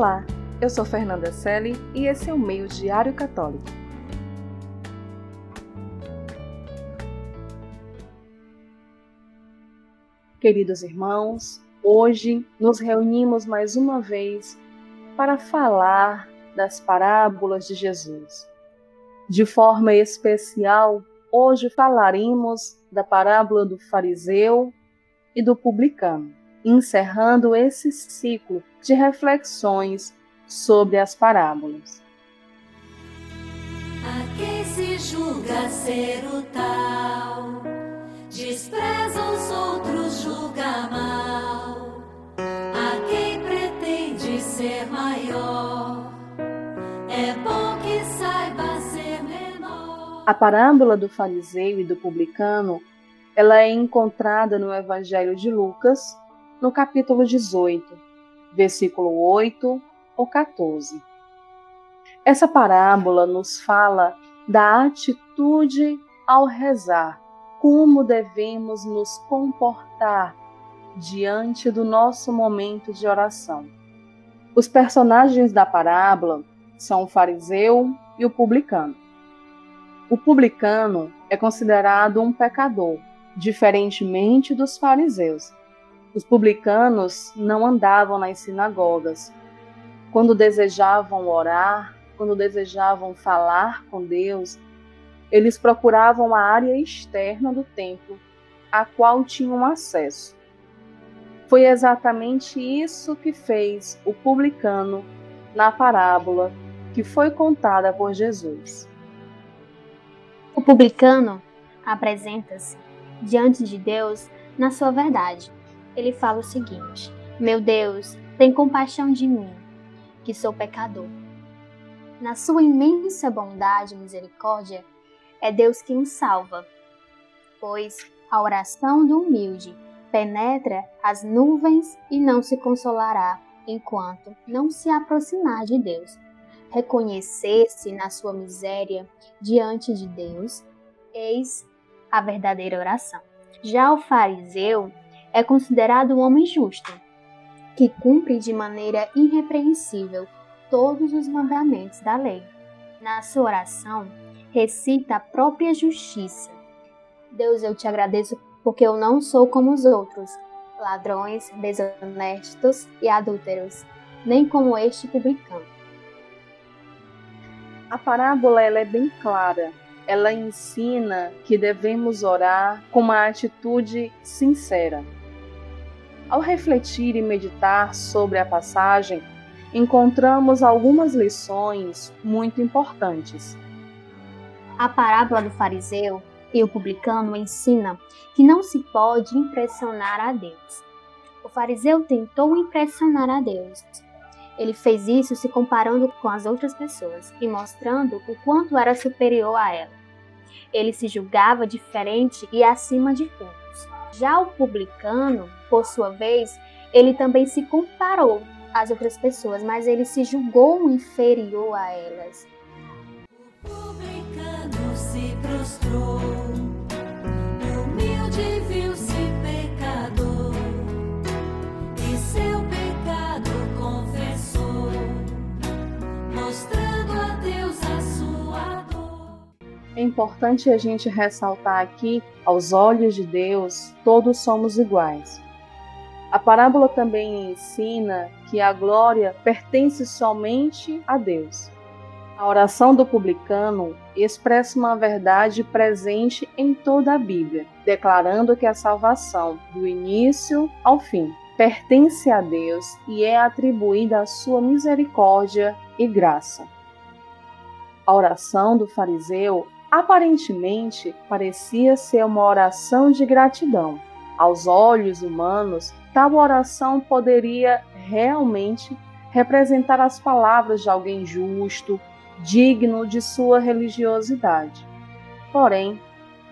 Olá, eu sou Fernanda Selle e esse é o Meio Diário Católico. Queridos irmãos, hoje nos reunimos mais uma vez para falar das parábolas de Jesus. De forma especial, hoje falaremos da parábola do fariseu e do publicano encerrando esse ciclo de reflexões sobre as parábolas. A quem se julga ser o tal, despreza os outros, julga mal. A quem pretende ser maior, é bom que saiba ser menor. A parábola do fariseu e do publicano ela é encontrada no Evangelho de Lucas, no capítulo 18, versículo 8 ou 14. Essa parábola nos fala da atitude ao rezar, como devemos nos comportar diante do nosso momento de oração. Os personagens da parábola são o fariseu e o publicano. O publicano é considerado um pecador, diferentemente dos fariseus, os publicanos não andavam nas sinagogas. Quando desejavam orar, quando desejavam falar com Deus, eles procuravam a área externa do templo, a qual tinham acesso. Foi exatamente isso que fez o publicano na parábola que foi contada por Jesus. O publicano apresenta-se diante de Deus na sua verdade ele fala o seguinte: Meu Deus, tem compaixão de mim, que sou pecador. Na sua imensa bondade e misericórdia, é Deus quem o salva, pois a oração do humilde penetra as nuvens e não se consolará enquanto não se aproximar de Deus. Reconhecer-se na sua miséria diante de Deus, eis a verdadeira oração. Já o fariseu é considerado um homem justo, que cumpre de maneira irrepreensível todos os mandamentos da lei. Na sua oração, recita a própria justiça. Deus, eu te agradeço porque eu não sou como os outros, ladrões, desonestos e adúlteros, nem como este publicano. A parábola ela é bem clara. Ela ensina que devemos orar com uma atitude sincera. Ao refletir e meditar sobre a passagem, encontramos algumas lições muito importantes. A parábola do fariseu e o publicano ensina que não se pode impressionar a Deus. O fariseu tentou impressionar a Deus. Ele fez isso se comparando com as outras pessoas e mostrando o quanto era superior a ela. Ele se julgava diferente e acima de tudo. Já o publicano, por sua vez, ele também se comparou às outras pessoas, mas ele se julgou inferior a elas. O publicano se prostrou, É importante a gente ressaltar aqui aos olhos de Deus, todos somos iguais. A parábola também ensina que a glória pertence somente a Deus. A oração do publicano expressa uma verdade presente em toda a Bíblia, declarando que a salvação, do início ao fim, pertence a Deus e é atribuída à sua misericórdia e graça. A oração do fariseu Aparentemente, parecia ser uma oração de gratidão. Aos olhos humanos, tal oração poderia realmente representar as palavras de alguém justo, digno de sua religiosidade. Porém,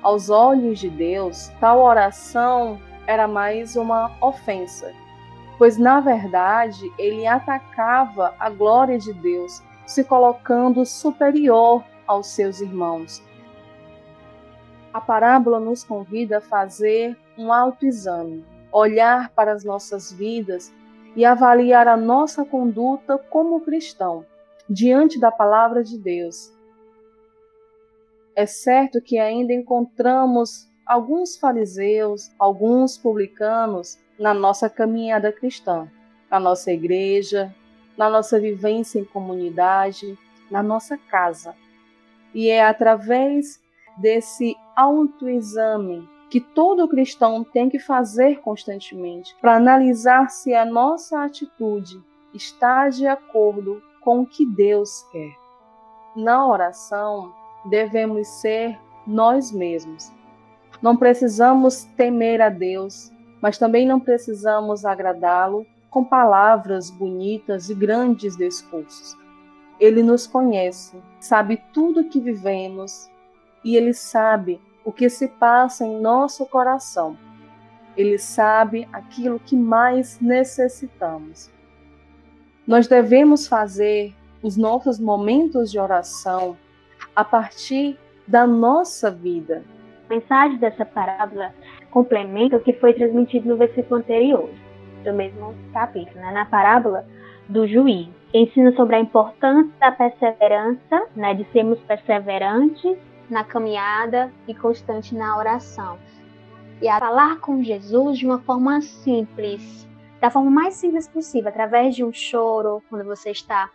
aos olhos de Deus, tal oração era mais uma ofensa, pois na verdade ele atacava a glória de Deus, se colocando superior aos seus irmãos, a parábola nos convida a fazer um autoexame, olhar para as nossas vidas e avaliar a nossa conduta como cristão diante da palavra de Deus. É certo que ainda encontramos alguns fariseus, alguns publicanos na nossa caminhada cristã, na nossa igreja, na nossa vivência em comunidade, na nossa casa. E é através desse autoexame que todo cristão tem que fazer constantemente para analisar se a nossa atitude está de acordo com o que Deus quer. Na oração, devemos ser nós mesmos. Não precisamos temer a Deus, mas também não precisamos agradá-lo com palavras bonitas e grandes discursos. Ele nos conhece, sabe tudo o que vivemos e ele sabe o que se passa em nosso coração. Ele sabe aquilo que mais necessitamos. Nós devemos fazer os nossos momentos de oração a partir da nossa vida. A mensagem dessa parábola complementa o que foi transmitido no versículo anterior, do mesmo capítulo, né? na parábola do juiz. Ensina sobre a importância da perseverança, né? de sermos perseverantes na caminhada e constante na oração. E a falar com Jesus de uma forma simples, da forma mais simples possível, através de um choro, quando você está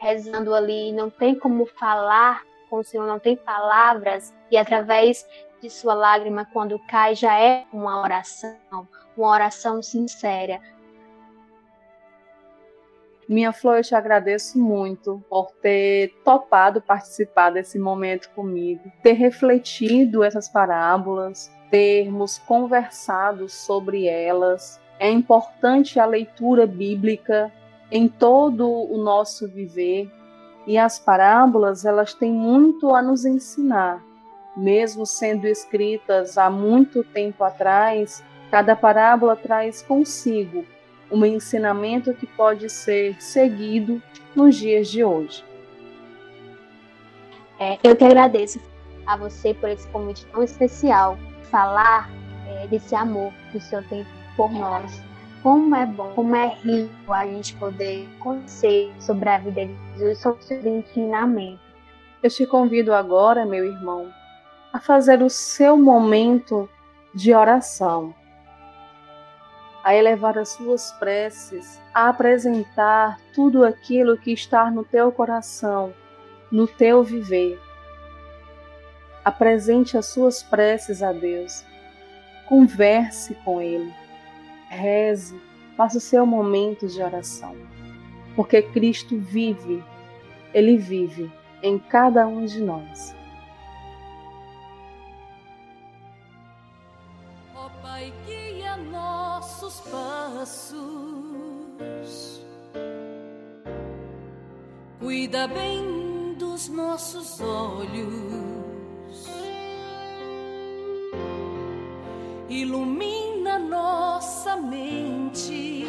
rezando ali, não tem como falar com o Senhor, não tem palavras, e através de sua lágrima, quando cai, já é uma oração, uma oração sincera, minha Flor, eu te agradeço muito por ter topado participar desse momento comigo, ter refletido essas parábolas, termos conversado sobre elas. É importante a leitura bíblica em todo o nosso viver e as parábolas elas têm muito a nos ensinar. Mesmo sendo escritas há muito tempo atrás, cada parábola traz consigo um ensinamento que pode ser seguido nos dias de hoje. É, eu que agradeço a você por esse convite tão especial, falar é, desse amor que o Senhor tem por nós. Como é bom, como é rico a gente poder conhecer sobre a vida de Jesus, sobre os seus ensinamentos. Eu te convido agora, meu irmão, a fazer o seu momento de oração a elevar as suas preces, a apresentar tudo aquilo que está no teu coração, no teu viver. Apresente as suas preces a Deus. Converse com Ele. Reze. Faça o seu momento de oração. Porque Cristo vive. Ele vive em cada um de nós. Nossos passos. Cuida bem dos nossos olhos. Ilumina nossa mente.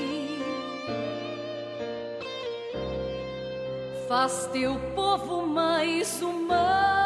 Faz teu povo mais humano.